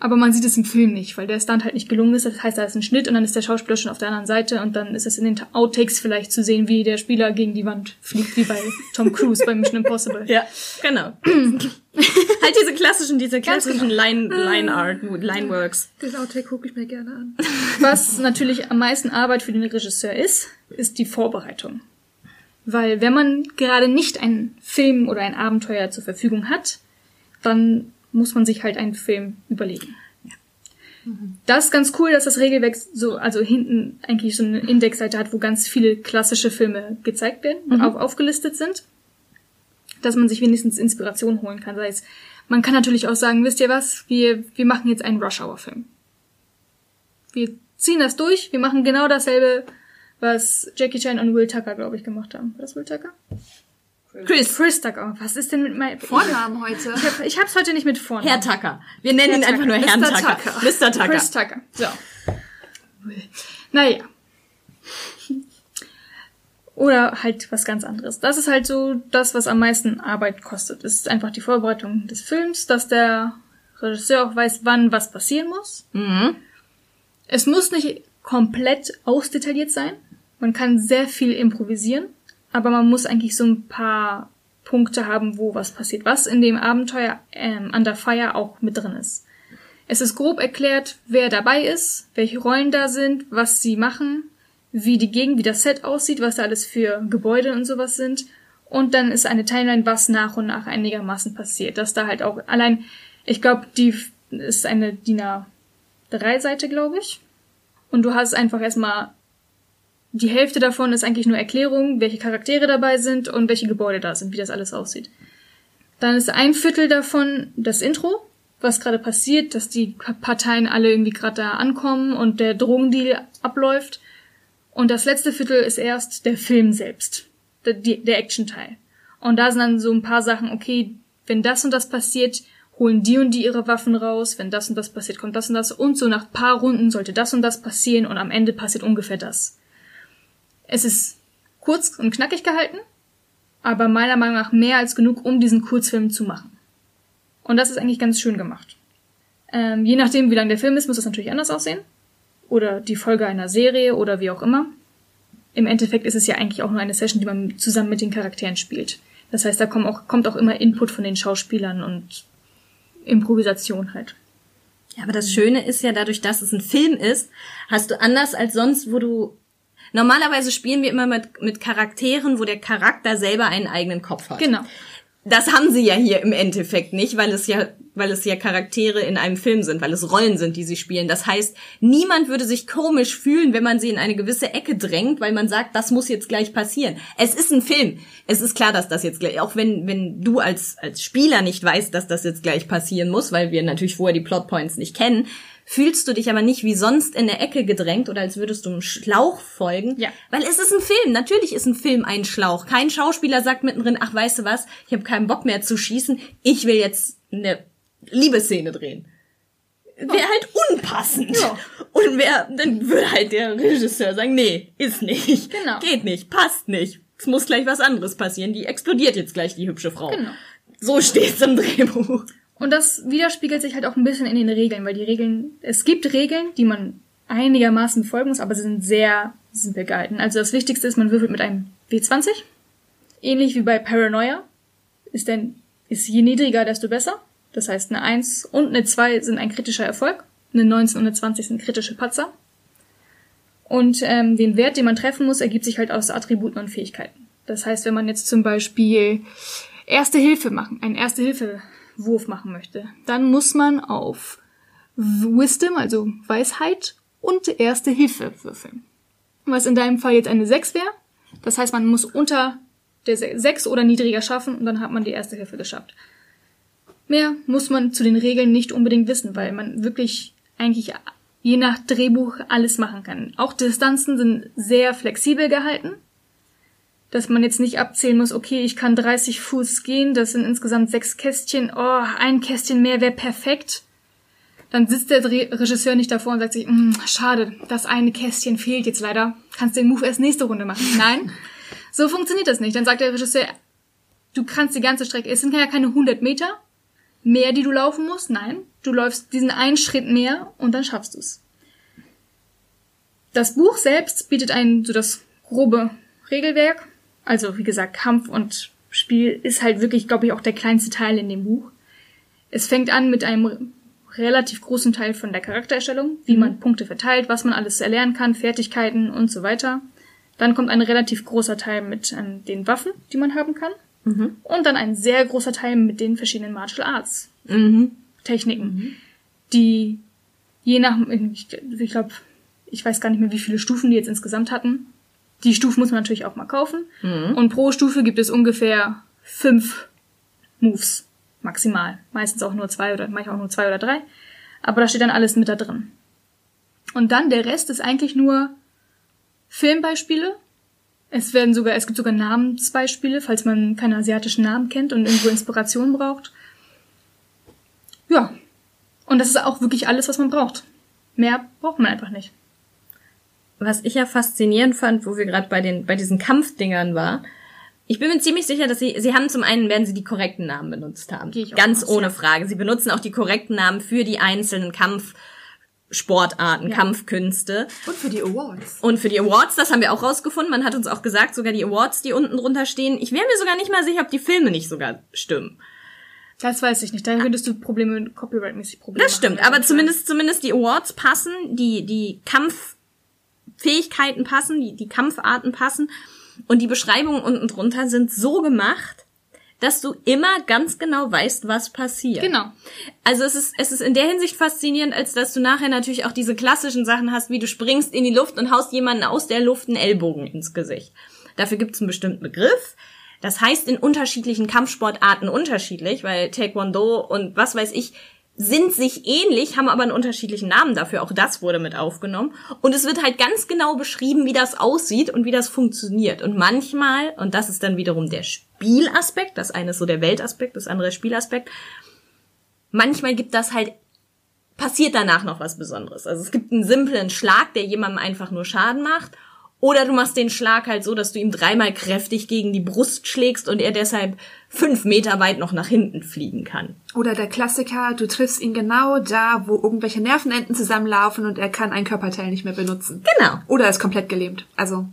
aber man sieht es im Film nicht, weil der Stunt halt nicht gelungen ist. Das heißt, da ist ein Schnitt und dann ist der Schauspieler schon auf der anderen Seite und dann ist es in den Outtakes vielleicht zu sehen, wie der Spieler gegen die Wand fliegt, wie bei Tom Cruise bei Mission Impossible. Ja, genau. halt diese klassischen, diese klassischen Line, Line Art, Line Works. Den Outtake gucke ich mir gerne an. Was natürlich am meisten Arbeit für den Regisseur ist, ist die Vorbereitung. Weil wenn man gerade nicht einen Film oder ein Abenteuer zur Verfügung hat, dann muss man sich halt einen Film überlegen. Das ist ganz cool, dass das Regelwerk so, also hinten eigentlich so eine Indexseite hat, wo ganz viele klassische Filme gezeigt werden, auf, aufgelistet sind. Dass man sich wenigstens Inspiration holen kann. Sei es, man kann natürlich auch sagen, wisst ihr was, wir, wir machen jetzt einen Rush-Hour-Film. Wir ziehen das durch, wir machen genau dasselbe, was Jackie Chan und Will Tucker, glaube ich, gemacht haben. War das Will Tucker? Chris. Chris Tucker. Was ist denn mit meinem Vornamen heute. Ich, hab, ich hab's heute nicht mit Vornamen. Herr Tucker. Wir nennen ihn Herr einfach nur Tucker. Herrn Mr. Tucker. Tucker. Mr. Tucker. Chris Tucker. So. Naja. Oder halt was ganz anderes. Das ist halt so das, was am meisten Arbeit kostet. Es ist einfach die Vorbereitung des Films, dass der Regisseur auch weiß, wann was passieren muss. Mhm. Es muss nicht komplett ausdetailliert sein. Man kann sehr viel improvisieren, aber man muss eigentlich so ein paar Punkte haben, wo was passiert, was in dem Abenteuer ähm, Under Fire auch mit drin ist. Es ist grob erklärt, wer dabei ist, welche Rollen da sind, was sie machen, wie die Gegend, wie das Set aussieht, was da alles für Gebäude und sowas sind. Und dann ist eine Timeline, was nach und nach einigermaßen passiert. Dass da halt auch allein, ich glaube, die ist eine DIN A3-Seite, glaube ich. Und du hast einfach erstmal die Hälfte davon ist eigentlich nur Erklärung, welche Charaktere dabei sind und welche Gebäude da sind, wie das alles aussieht. Dann ist ein Viertel davon das Intro, was gerade passiert, dass die Parteien alle irgendwie gerade da ankommen und der Drogendeal abläuft. Und das letzte Viertel ist erst der Film selbst, der, der Action-Teil. Und da sind dann so ein paar Sachen, okay, wenn das und das passiert, holen die und die ihre Waffen raus, wenn das und das passiert, kommt das und das und so nach paar Runden sollte das und das passieren und am Ende passiert ungefähr das. Es ist kurz und knackig gehalten, aber meiner Meinung nach mehr als genug, um diesen Kurzfilm zu machen. Und das ist eigentlich ganz schön gemacht. Ähm, je nachdem, wie lang der Film ist, muss das natürlich anders aussehen. Oder die Folge einer Serie oder wie auch immer. Im Endeffekt ist es ja eigentlich auch nur eine Session, die man zusammen mit den Charakteren spielt. Das heißt, da kommt auch, kommt auch immer Input von den Schauspielern und Improvisation halt. Ja, aber das Schöne ist ja dadurch, dass es ein Film ist, hast du anders als sonst, wo du normalerweise spielen wir immer mit, mit Charakteren, wo der Charakter selber einen eigenen Kopf hat. Genau. Das haben sie ja hier im Endeffekt nicht, weil es ja, weil es ja Charaktere in einem Film sind, weil es Rollen sind, die sie spielen. Das heißt, niemand würde sich komisch fühlen, wenn man sie in eine gewisse Ecke drängt, weil man sagt, das muss jetzt gleich passieren. Es ist ein Film. Es ist klar, dass das jetzt gleich, auch wenn, wenn du als, als Spieler nicht weißt, dass das jetzt gleich passieren muss, weil wir natürlich vorher die Plotpoints nicht kennen, fühlst du dich aber nicht wie sonst in der Ecke gedrängt oder als würdest du einem Schlauch folgen. Ja. Weil es ist ein Film. Natürlich ist ein Film ein Schlauch. Kein Schauspieler sagt mittendrin, ach, weißt du was, ich habe keinen Bock mehr zu schießen, ich will jetzt eine Liebesszene drehen. Wäre halt unpassend. Ja. Und wer, dann würde halt der Regisseur sagen, nee, ist nicht. Genau. Geht nicht, passt nicht. Es muss gleich was anderes passieren. Die explodiert jetzt gleich, die hübsche Frau. Genau. So steht's im Drehbuch. Und das widerspiegelt sich halt auch ein bisschen in den Regeln, weil die Regeln, es gibt Regeln, die man einigermaßen befolgen muss, aber sie sind sehr simpel gehalten. Also das Wichtigste ist, man würfelt mit einem W20. Ähnlich wie bei Paranoia. Ist denn, ist je niedriger, desto besser. Das heißt, eine 1 und eine 2 sind ein kritischer Erfolg. Eine 19 und eine 20 sind kritische Patzer. Und ähm, den Wert, den man treffen muss, ergibt sich halt aus Attributen und Fähigkeiten. Das heißt, wenn man jetzt zum Beispiel Erste Hilfe machen, einen Erste-Hilfe-Wurf machen möchte, dann muss man auf Wisdom, also Weisheit und Erste Hilfe würfeln. Was in deinem Fall jetzt eine 6 wäre. Das heißt, man muss unter der 6 oder niedriger schaffen und dann hat man die Erste Hilfe geschafft. Mehr muss man zu den Regeln nicht unbedingt wissen, weil man wirklich eigentlich je nach Drehbuch alles machen kann. Auch Distanzen sind sehr flexibel gehalten dass man jetzt nicht abzählen muss, okay, ich kann 30 Fuß gehen, das sind insgesamt sechs Kästchen, oh, ein Kästchen mehr wäre perfekt. Dann sitzt der Dreh Regisseur nicht davor und sagt sich, "Mm, schade, das eine Kästchen fehlt jetzt leider, kannst den Move erst nächste Runde machen. Nein, so funktioniert das nicht. Dann sagt der Regisseur, du kannst die ganze Strecke, es sind ja keine 100 Meter mehr, die du laufen musst, nein, Du läufst diesen einen Schritt mehr und dann schaffst du es. Das Buch selbst bietet ein so das grobe Regelwerk. Also wie gesagt, Kampf und Spiel ist halt wirklich, glaube ich, auch der kleinste Teil in dem Buch. Es fängt an mit einem relativ großen Teil von der Charaktererstellung, wie Mhm. man Punkte verteilt, was man alles erlernen kann, Fertigkeiten und so weiter. Dann kommt ein relativ großer Teil mit ähm, den Waffen, die man haben kann. Mhm. Und dann ein sehr großer Teil mit den verschiedenen Martial Arts Mhm. Techniken, die je nach, ich, ich glaube, ich weiß gar nicht mehr, wie viele Stufen die jetzt insgesamt hatten. Die Stufen muss man natürlich auch mal kaufen. Und pro Stufe gibt es ungefähr fünf Moves maximal. Meistens auch nur zwei oder manchmal auch nur zwei oder drei. Aber da steht dann alles mit da drin. Und dann der Rest ist eigentlich nur Filmbeispiele. Es werden sogar, es gibt sogar Namensbeispiele, falls man keine asiatischen Namen kennt und irgendwo Inspiration braucht. Ja. Und das ist auch wirklich alles, was man braucht. Mehr braucht man einfach nicht. Was ich ja faszinierend fand, wo wir gerade bei den bei diesen Kampfdingern war, ich bin mir ziemlich sicher, dass sie sie haben zum einen werden sie die korrekten Namen benutzt haben, ganz aus, ohne ja. Frage. Sie benutzen auch die korrekten Namen für die einzelnen Kampfsportarten, Ja. Kampfkünste. Und für die Awards. Und für die Awards, das haben wir auch rausgefunden, man hat uns auch gesagt, sogar die Awards, die unten drunter stehen, ich wäre mir sogar nicht mal sicher, ob die Filme nicht sogar stimmen. Das weiß ich nicht. Da könntest du Probleme, copyright-mäßig Probleme Das stimmt, haben. aber zumindest, zumindest die Awards passen, die, die Kampffähigkeiten passen, die, die Kampfarten passen und die Beschreibungen unten drunter sind so gemacht, dass du immer ganz genau weißt, was passiert. Genau. Also es ist, es ist in der Hinsicht faszinierend, als dass du nachher natürlich auch diese klassischen Sachen hast, wie du springst in die Luft und haust jemanden aus der Luft einen Ellbogen ins Gesicht. Dafür gibt es einen bestimmten Begriff. Das heißt in unterschiedlichen Kampfsportarten unterschiedlich, weil Taekwondo und was weiß ich sind sich ähnlich, haben aber einen unterschiedlichen Namen dafür. Auch das wurde mit aufgenommen. Und es wird halt ganz genau beschrieben, wie das aussieht und wie das funktioniert. Und manchmal, und das ist dann wiederum der Spielaspekt, das eine ist so der Weltaspekt, das andere der Spielaspekt, manchmal gibt das halt, passiert danach noch was Besonderes. Also es gibt einen simplen Schlag, der jemandem einfach nur Schaden macht. Oder du machst den Schlag halt so, dass du ihm dreimal kräftig gegen die Brust schlägst und er deshalb fünf Meter weit noch nach hinten fliegen kann. Oder der Klassiker, du triffst ihn genau da, wo irgendwelche Nervenenden zusammenlaufen und er kann ein Körperteil nicht mehr benutzen. Genau. Oder er ist komplett gelähmt. Also,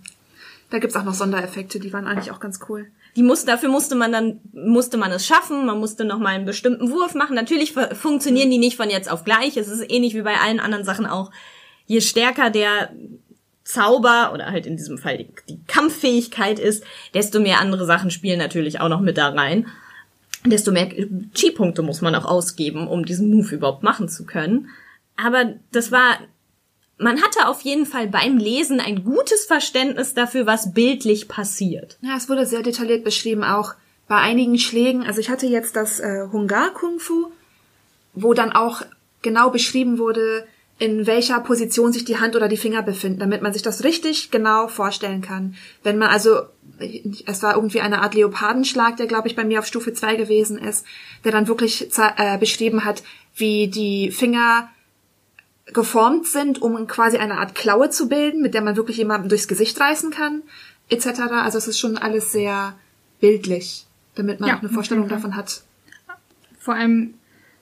da gibt's auch noch Sondereffekte, die waren eigentlich auch ganz cool. Die muss, dafür musste man dann, musste man es schaffen, man musste noch mal einen bestimmten Wurf machen. Natürlich fu- funktionieren die nicht von jetzt auf gleich. Es ist ähnlich wie bei allen anderen Sachen auch. Je stärker der Zauber oder halt in diesem Fall die, die Kampffähigkeit ist, desto mehr andere Sachen spielen natürlich auch noch mit da rein. Desto mehr Chi-Punkte muss man auch ausgeben, um diesen Move überhaupt machen zu können. Aber das war, man hatte auf jeden Fall beim Lesen ein gutes Verständnis dafür, was bildlich passiert. Ja, es wurde sehr detailliert beschrieben, auch bei einigen Schlägen. Also ich hatte jetzt das äh, Hungar Kung Fu, wo dann auch genau beschrieben wurde, in welcher Position sich die Hand oder die Finger befinden, damit man sich das richtig genau vorstellen kann. Wenn man also, es war irgendwie eine Art Leopardenschlag, der glaube ich bei mir auf Stufe 2 gewesen ist, der dann wirklich äh, beschrieben hat, wie die Finger geformt sind, um quasi eine Art Klaue zu bilden, mit der man wirklich jemanden durchs Gesicht reißen kann, etc. Also es ist schon alles sehr bildlich, damit man Ja, auch eine Vorstellung Fall. davon hat. Vor allem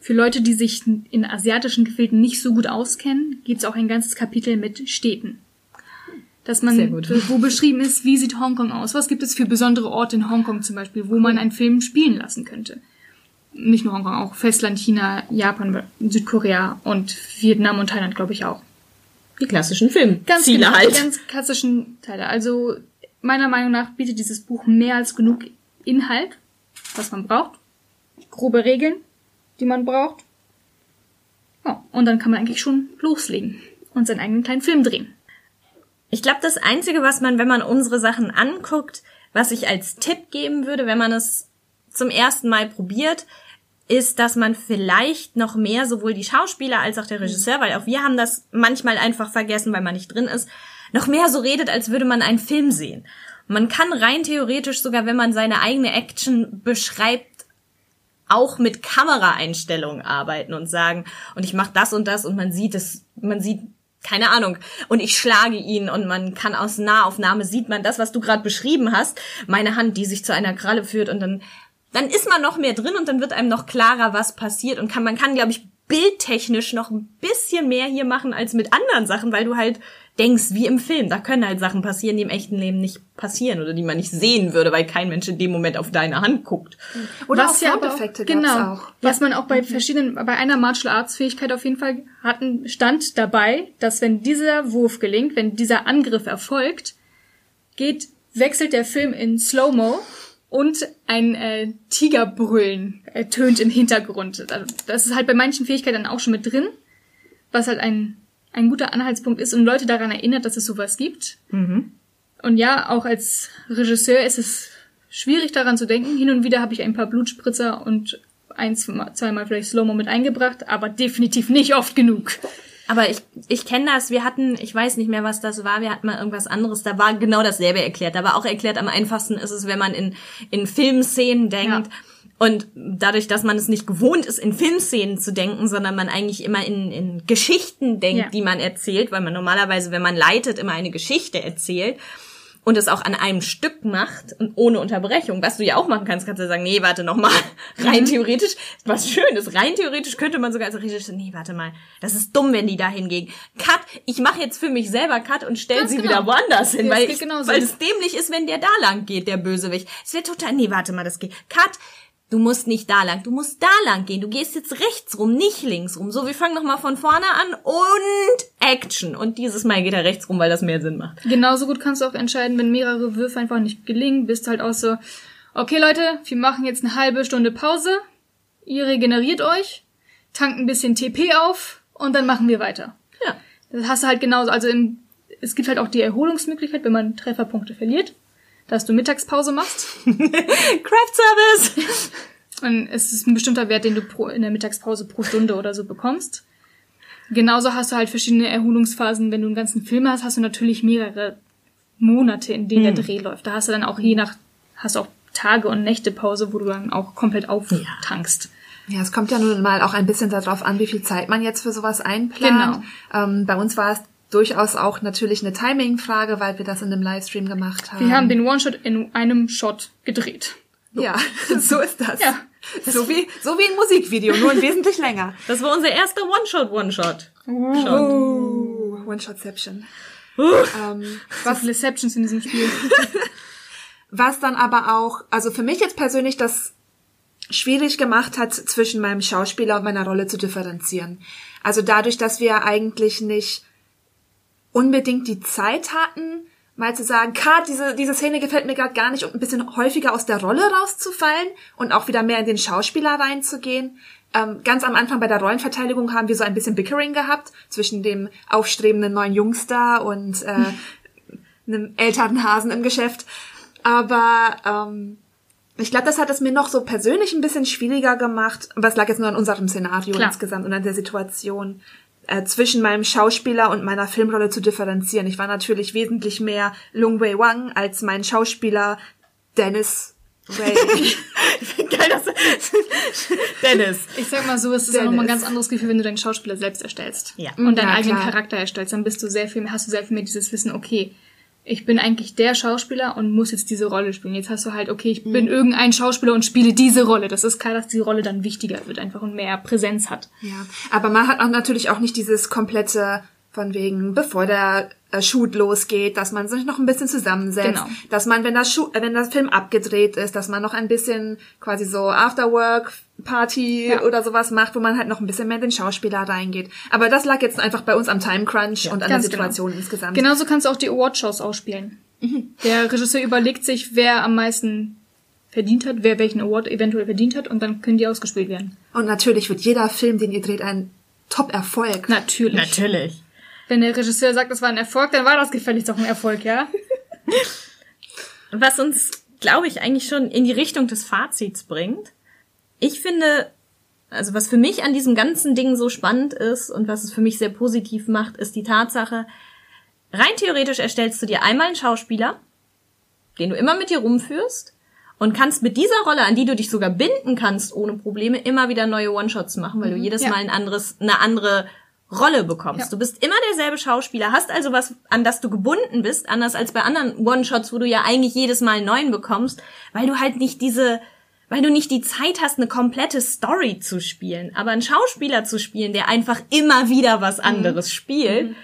für Leute, die sich in asiatischen Gefilden nicht so gut auskennen, gibt's auch ein ganzes Kapitel mit Städten. Dass man, Sehr gut. wo beschrieben ist, wie sieht Hongkong aus? Was gibt es für besondere Orte in Hongkong zum Beispiel, wo man einen Film spielen lassen könnte? Nicht nur Hongkong, auch Festland China, Japan, Südkorea und Vietnam und Thailand, glaube ich auch. Die klassischen Filmziele Ganz genau, halt. die ganz klassischen Teile. Also meiner Meinung nach bietet dieses Buch mehr als genug Inhalt, was man braucht. Grobe Regeln, die man braucht. Ja, und dann kann man eigentlich schon loslegen und seinen eigenen kleinen Film drehen. Ich glaube, das Einzige, was man, wenn man unsere Sachen anguckt, was ich als Tipp geben würde, wenn man es zum ersten Mal probiert, ist, dass man vielleicht noch mehr sowohl die Schauspieler als auch der Regisseur, weil auch wir haben das manchmal einfach vergessen, weil man nicht drin ist, noch mehr so redet, als würde man einen Film sehen. Man kann rein theoretisch sogar, wenn man seine eigene Action beschreibt, auch mit Kameraeinstellungen arbeiten und sagen, und ich mache das und das und man sieht es, man sieht keine Ahnung, und ich schlage ihn und man kann aus Nahaufnahme sieht man das, was du gerade beschrieben hast, meine Hand, die sich zu einer Kralle führt und dann dann ist man noch mehr drin und dann wird einem noch klarer, was passiert und kann man kann glaube ich bildtechnisch noch ein bisschen mehr hier machen als mit anderen Sachen, weil du halt denkst, wie im Film, da können halt Sachen passieren, die im echten Leben nicht passieren oder die man nicht sehen würde, weil kein Mensch in dem Moment auf deine Hand guckt. Oder was auch ja Soundeffekte genau, auch. was man auch bei verschiedenen, bei einer Martial Arts Fähigkeit auf jeden Fall hatten, stand dabei, dass wenn dieser Wurf gelingt, wenn dieser Angriff erfolgt, geht, wechselt der Film in Slow-Mo und ein äh, Tigerbrüllen ertönt im Hintergrund. Also das ist halt bei manchen Fähigkeiten auch schon mit drin, was halt ein, ein guter Anhaltspunkt ist und Leute daran erinnert, dass es sowas gibt. Und ja, auch als Regisseur ist es schwierig daran zu denken. Hin und wieder habe ich ein paar Blutspritzer und ein, zweimal vielleicht Slow-Mo mit eingebracht, aber definitiv nicht oft genug. Aber ich, ich kenne das, wir hatten, ich weiß nicht mehr, was das war, wir hatten mal irgendwas anderes, da war genau dasselbe erklärt. Da war auch erklärt, am einfachsten ist es, wenn man in, in Filmszenen denkt. Ja. Und dadurch, dass man es nicht gewohnt ist, in Filmszenen zu denken, sondern man eigentlich immer in, in Geschichten denkt, Ja. die man erzählt, weil man normalerweise, wenn man leitet, immer eine Geschichte erzählt und es auch an einem Stück macht und ohne Unterbrechung, was du ja auch machen kannst, kannst du sagen, nee, warte noch mal. Rein theoretisch, was schön ist, rein theoretisch könnte man sogar als Regisseur, nee, warte mal, das ist dumm, wenn die da hingehen. Cut, ich mache jetzt für mich selber Cut und stell Ganz sie genau. wieder woanders hin, Das weil, ich, weil es dämlich ist, wenn der da lang geht, der Bösewicht. Es wäre total, nee, warte mal, das geht. Cut, Du musst nicht da lang, du musst da lang gehen. Du gehst jetzt rechts rum, nicht links rum. So, wir fangen noch mal von vorne an und Action. Und dieses Mal geht er rechts rum, weil das mehr Sinn macht. Genauso gut kannst du auch entscheiden, wenn mehrere Würfe einfach nicht gelingen, bist halt auch so, okay Leute, wir machen jetzt eine halbe Stunde Pause, ihr regeneriert euch, tankt ein bisschen TP auf und dann machen wir weiter. Ja. Das hast du halt genauso, also im, es gibt halt auch die Erholungsmöglichkeit, wenn man Trefferpunkte verliert, dass du Mittagspause machst. Craft Service! Und es ist ein bestimmter Wert, den du pro, in der Mittagspause pro Stunde oder so bekommst. Genauso hast du halt verschiedene Erholungsphasen. Wenn du einen ganzen Film hast, hast du natürlich mehrere Monate, in denen der Dreh läuft. Da hast du dann auch je nach, hast auch Tage und Nächte Pause, wo du dann auch komplett auftankst. Ja, es kommt ja nun mal auch ein bisschen darauf an, wie viel Zeit man jetzt für sowas einplant. Ähm, bei uns war es durchaus auch natürlich eine Timing-Frage, weil wir das in einem Livestream gemacht haben. Wir haben den One-Shot in einem Shot gedreht. ja, so ist das. Ja. So wie, so wie ein Musikvideo, nur ein wesentlich länger. Das war unser erster One-Shot, One-Shot. Shot. Oh, One-Shotception. ähm, Was viele Exceptions in diesem Spiel. Was dann aber auch, also für mich jetzt persönlich das schwierig gemacht hat, zwischen meinem Schauspieler und meiner Rolle zu differenzieren. Also dadurch, dass wir eigentlich nicht unbedingt die Zeit hatten, mal zu sagen, Kat, diese, diese Szene gefällt mir gerade gar nicht, und ein bisschen häufiger aus der Rolle rauszufallen und auch wieder mehr in den Schauspieler reinzugehen. Ähm, ganz am Anfang bei der Rollenverteidigung haben wir so ein bisschen Bickering gehabt zwischen dem aufstrebenden neuen Jungstar und äh, einem älteren Hasen im Geschäft. Aber ähm, ich glaube, das hat es mir noch so persönlich ein bisschen schwieriger gemacht. Aber es lag jetzt nur an unserem Szenario Klar. insgesamt und an der Situation äh, zwischen meinem Schauspieler und meiner Filmrolle zu differenzieren. Ich war natürlich wesentlich mehr Lung Wei Wang als mein Schauspieler Dennis Ray. Geil, dass Dennis. Ich sag mal so, es ist auch nochmal ein Dennis. ganz anderes Gefühl, wenn du deinen Schauspieler selbst erstellst. Ja. Und deinen Ja, eigenen klar. Charakter erstellst, dann bist du sehr viel, hast du sehr viel mehr dieses Wissen, okay, ich bin eigentlich der Schauspieler und muss jetzt diese Rolle spielen. Jetzt hast du halt, okay, ich Mhm. bin irgendein Schauspieler und spiele diese Rolle. Das ist klar, dass die Rolle dann wichtiger wird einfach und mehr Präsenz hat. Ja, aber man hat auch natürlich auch nicht dieses komplette von wegen, bevor der äh, Shoot losgeht, dass man sich noch ein bisschen zusammensetzt, Genau. dass man, wenn das Shoot, äh, wenn das Film abgedreht ist, dass man noch ein bisschen quasi so Afterwork Party Ja. oder sowas macht, wo man halt noch ein bisschen mehr in den Schauspieler reingeht. Aber das lag jetzt einfach bei uns am Time Crunch und an der ganz Situation genau. insgesamt. Genauso kannst du auch die Awardshows ausspielen. Der Regisseur überlegt sich, wer am meisten verdient hat, wer welchen Award eventuell verdient hat und dann können die ausgespielt werden. Und natürlich wird jeder Film, den ihr dreht, ein Top-Erfolg. Natürlich. Natürlich. Wenn der Regisseur sagt, das war ein Erfolg, dann war das gefälligst auch ein Erfolg, ja? Was uns, glaube ich, eigentlich schon in die Richtung des Fazits bringt. Ich finde, also was für mich an diesem ganzen Ding so spannend ist und was es für mich sehr positiv macht, ist die Tatsache, rein theoretisch erstellst du dir einmal einen Schauspieler, den du immer mit dir rumführst und kannst mit dieser Rolle, an die du dich sogar binden kannst, ohne Probleme, immer wieder neue One-Shots machen, weil du jedes Ja. Mal ein anderes, eine andere Rolle bekommst. Ja. Du bist immer derselbe Schauspieler, hast also was, an das du gebunden bist, anders als bei anderen One-Shots, wo du ja eigentlich jedes Mal einen neuen bekommst, weil du halt nicht diese weil du nicht die Zeit hast, eine komplette Story zu spielen. Aber einen Schauspieler zu spielen, der einfach immer wieder was anderes spielt,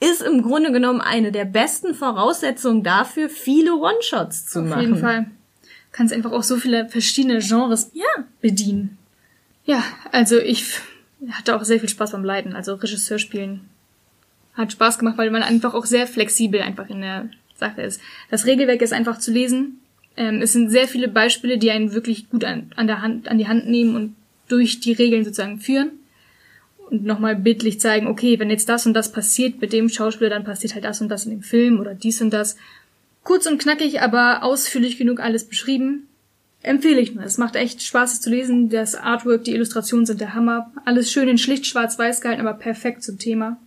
ist im Grunde genommen eine der besten Voraussetzungen dafür, viele One-Shots zu machen. Auf jeden Fall. Du kannst einfach auch so viele verschiedene Genres Ja. bedienen. Ja, also ich hatte auch sehr viel Spaß beim Leiten, also Regisseur spielen. Hat Spaß gemacht, weil man einfach auch sehr flexibel einfach in der Sache ist. Das Regelwerk ist einfach zu lesen. Ähm, es sind sehr viele Beispiele, die einen wirklich gut an, an der Hand, an die Hand nehmen und durch die Regeln sozusagen führen. Und nochmal bildlich zeigen, okay, wenn jetzt das und das passiert mit dem Schauspieler, dann passiert halt das und das in dem Film oder dies und das. Kurz und knackig, aber ausführlich genug alles beschrieben. Empfehle ich nur. Es macht echt Spaß, es zu lesen. Das Artwork, die Illustrationen sind der Hammer. Alles schön in schlicht schwarz-weiß gehalten, aber perfekt zum Thema.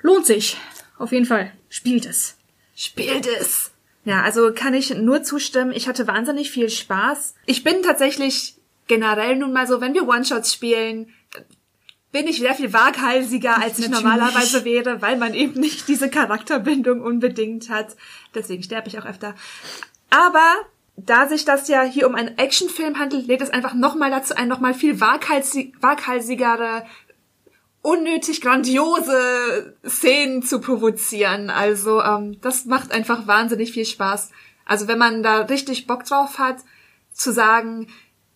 Lohnt sich. Auf jeden Fall. Spielt es. Spielt es! Ja, also kann ich nur zustimmen. Ich hatte wahnsinnig viel Spaß. Ich bin tatsächlich generell nun mal so, wenn wir One-Shots spielen, bin ich sehr viel waghalsiger, als ich normalerweise wäre, weil man eben nicht diese Charakterbindung unbedingt hat. Deswegen sterbe ich auch öfter. Aber da sich das ja hier um einen Actionfilm handelt, lädt es einfach nochmal dazu ein, nochmal viel waghalsig, waghalsigere, unnötig grandiose Szenen zu provozieren. Also ähm, das macht einfach wahnsinnig viel Spaß. Also wenn man da richtig Bock drauf hat, zu sagen,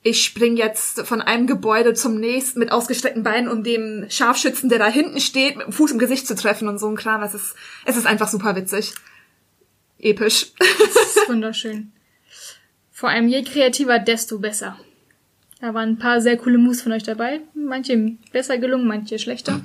ich spring jetzt von einem Gebäude zum nächsten mit ausgestreckten Beinen, um dem Scharfschützen, der da hinten steht, mit dem Fuß im Gesicht zu treffen und so ein Kram. Es ist, es ist einfach super witzig. Episch. Das ist wunderschön. Vor allem je kreativer, desto besser. Da waren ein paar sehr coole Moves von euch dabei. Manche besser gelungen, manche schlechter.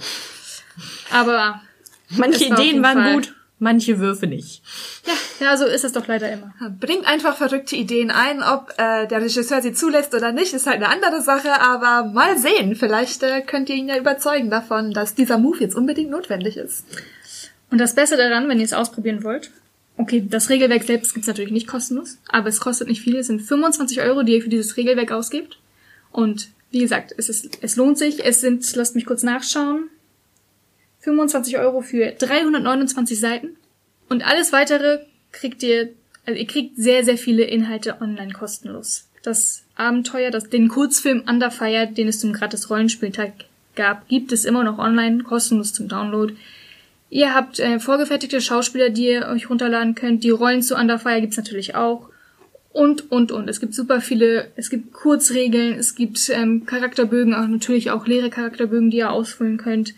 Aber Manche war Ideen waren Fall- gut, manche Würfe nicht. ja, ja, so ist es doch leider immer. Bringt einfach verrückte Ideen ein, ob äh, der Regisseur sie zulässt oder nicht, ist halt eine andere Sache, aber mal sehen. Vielleicht äh, könnt ihr ihn ja überzeugen davon, dass dieser Move jetzt unbedingt notwendig ist. Und das Beste daran, wenn ihr es ausprobieren wollt, okay, das Regelwerk selbst gibt's natürlich nicht kostenlos, aber es kostet nicht viel. Es sind 25 Euro, die ihr für dieses Regelwerk ausgibt. Und wie gesagt, es, ist, es lohnt sich. Es sind, lasst mich kurz nachschauen, 25 Euro für 329 Seiten. Und alles weitere kriegt ihr, also ihr kriegt sehr, sehr viele Inhalte online kostenlos. Das Abenteuer, das, den Kurzfilm Under Fire, den es zum gratis Rollenspieltag gab, gibt es immer noch online, kostenlos zum Download. Ihr habt äh, vorgefertigte Schauspieler, die ihr euch runterladen könnt. Die Rollen zu Under Fire gibt's natürlich auch. Und, und, und. Es gibt super viele, es gibt Kurzregeln, es gibt ähm, Charakterbögen, auch natürlich auch leere Charakterbögen, die ihr ausfüllen könnt.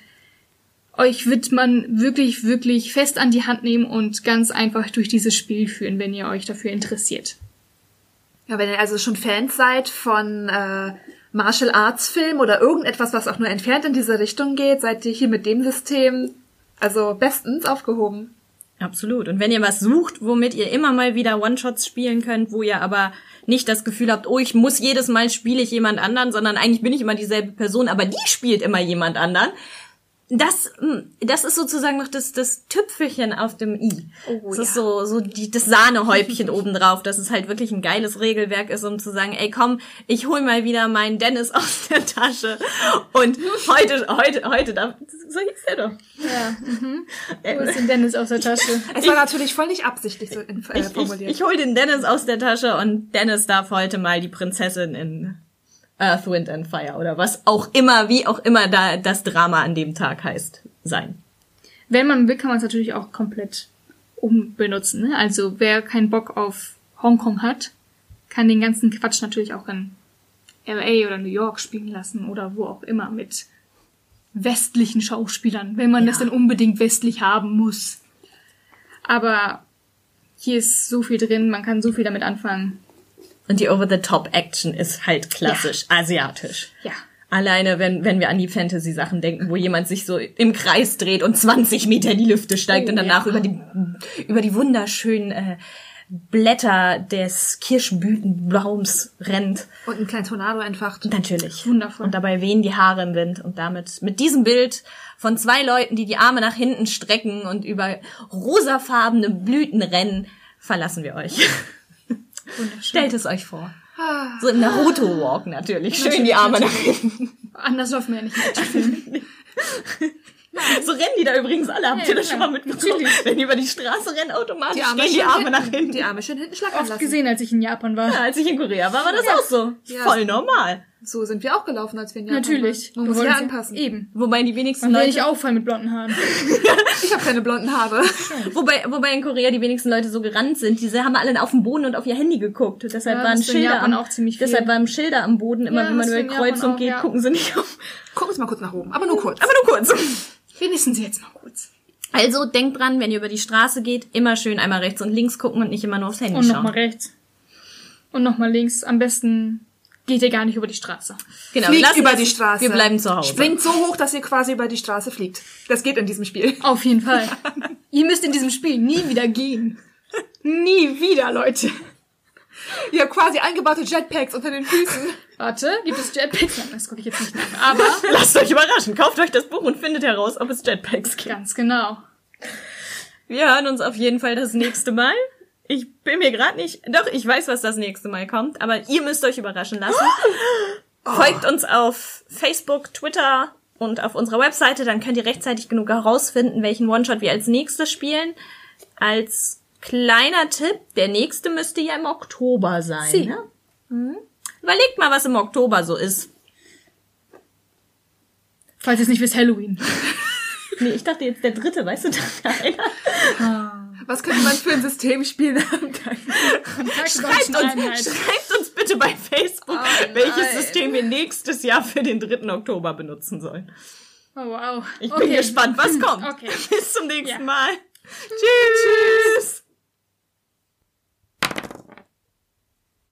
Euch wird man wirklich, wirklich fest an die Hand nehmen und ganz einfach durch dieses Spiel führen, wenn ihr euch dafür interessiert. Ja, wenn ihr also schon Fans seid von äh, Martial Arts Film oder irgendetwas, was auch nur entfernt in diese Richtung geht, seid ihr hier mit dem System also bestens aufgehoben. Absolut. Und wenn ihr was sucht, womit ihr immer mal wieder One-Shots spielen könnt, wo ihr aber nicht das Gefühl habt, oh, ich muss jedes Mal spiele ich jemand anderen, sondern eigentlich bin ich immer dieselbe Person, aber die spielt immer jemand anderen. Das, mm, das ist sozusagen noch das, das Tüpfelchen auf dem i. Oh, das ja. ist so, so die, das Sahnehäubchen obendrauf, dass es halt wirklich ein geiles Regelwerk ist, um zu sagen, ey komm, ich hol mal wieder meinen Dennis aus der Tasche. Und heute, heute, heute darf, so hieß der doch. Ja. Mhm. Wo ist denn Dennis aus der Tasche? Es war natürlich voll nicht absichtlich so in, äh, Ich, formuliert. ich, ich hol den Dennis aus der Tasche und Dennis darf heute mal die Prinzessin in Earth, Wind and Fire oder was auch immer, wie auch immer da das Drama an dem Tag heißt, sein. Wenn man will, kann man es natürlich auch komplett umbenutzen. Ne? Also wer keinen Bock auf Hongkong hat, kann den ganzen Quatsch natürlich auch in LA oder New York spielen lassen oder wo auch immer mit westlichen Schauspielern, wenn man das dann unbedingt westlich haben muss. Aber hier ist so viel drin, man kann so viel damit anfangen. Und die Over-the-Top-Action ist halt klassisch asiatisch. Ja. Alleine, wenn, wenn wir an die Fantasy-Sachen denken, wo jemand sich so im Kreis dreht und 20 Meter in die Lüfte steigt Oh, und danach ja. über die, über die wunderschönen äh, Blätter des Kirschblütenbaums rennt. Und ein kleiner Tornado entfacht. Natürlich. Wundervoll. Und dabei wehen die Haare im Wind und damit, mit diesem Bild von zwei Leuten, die die Arme nach hinten strecken und über rosafarbene Blüten rennen, verlassen wir euch. Stellt es euch vor. So im Naruto-Walk natürlich. Schön die Arme nach hinten. Anders läuft man ja nicht Actionfilmen. So rennen die da übrigens alle. Habt Ja, ihr das schon mal mitbekommen? Natürlich. Wenn die über die Straße rennen, automatisch Die Arme, gehen die Arme nach hinten, hinten. die Arme schön hinten schlackern Oft lassen. gesehen, als ich in Japan war. Ja, als ich in Korea war, war das auch so. Ja. Voll normal. So sind wir auch gelaufen, als wir in Japan Natürlich. waren. Man Wir muss ja sie- anpassen. Eben. Wobei die wenigsten Man will Leute, nicht auffallen mit blonden Haaren. Ich habe keine blonden Haare. wobei, wobei in Korea die wenigsten Leute so gerannt sind. Diese haben alle auf den Boden und auf ihr Handy geguckt. Deshalb Ja, waren Schilder am, auch ziemlich viel. deshalb waren Schilder am Boden. Immer Ja, wenn man über die Kreuzung auch, geht, ja. gucken sie nicht auf. Gucken uns mal kurz nach oben, aber nur kurz. Aber nur kurz. Sie jetzt mal kurz. Also denkt dran, wenn ihr über die Straße geht, immer schön einmal rechts und links gucken und nicht immer nur aufs Handy Und schauen. nochmal rechts. Und nochmal links. Am besten geht ihr gar nicht über die Straße. Genau, wir Fliegt lassen über die Straße. Wir bleiben zu Hause. Springt so hoch, dass ihr quasi über die Straße fliegt. Das geht in diesem Spiel. Auf jeden Fall. ihr müsst in diesem Spiel nie wieder gehen. Nie wieder, Leute. Ihr habt quasi eingebaute Jetpacks unter den Füßen. Warte, gibt es Jetpacks? Nein, das gucke ich jetzt nicht nach. Aber Lasst euch überraschen. Kauft euch das Buch und findet heraus, ob es Jetpacks gibt. ganz genau. Wir hören uns auf jeden Fall das nächste Mal. Ich bin mir gerade nicht. Doch, ich weiß, was das nächste Mal kommt, aber ihr müsst euch überraschen lassen. Folgt uns auf Facebook, Twitter und auf unserer Webseite, dann könnt ihr rechtzeitig genug herausfinden, welchen One-Shot wir als nächstes spielen. Als kleiner Tipp, der nächste müsste ja im Oktober sein. Sie. Ne? Hm? Überlegt mal, was im Oktober so ist. Falls ihr es nicht wisst, Halloween. Nee, ich dachte jetzt der dritte, weißt du, da einer. Was könnte man für ein Systemspiel haben? Schreibt uns, schreibt uns bitte bei Facebook, welches nein. System wir nächstes Jahr für den 3. Oktober benutzen sollen. Oh, wow. Ich bin gespannt, was kommt. Okay. Bis zum nächsten Ja. Mal. Tschüss.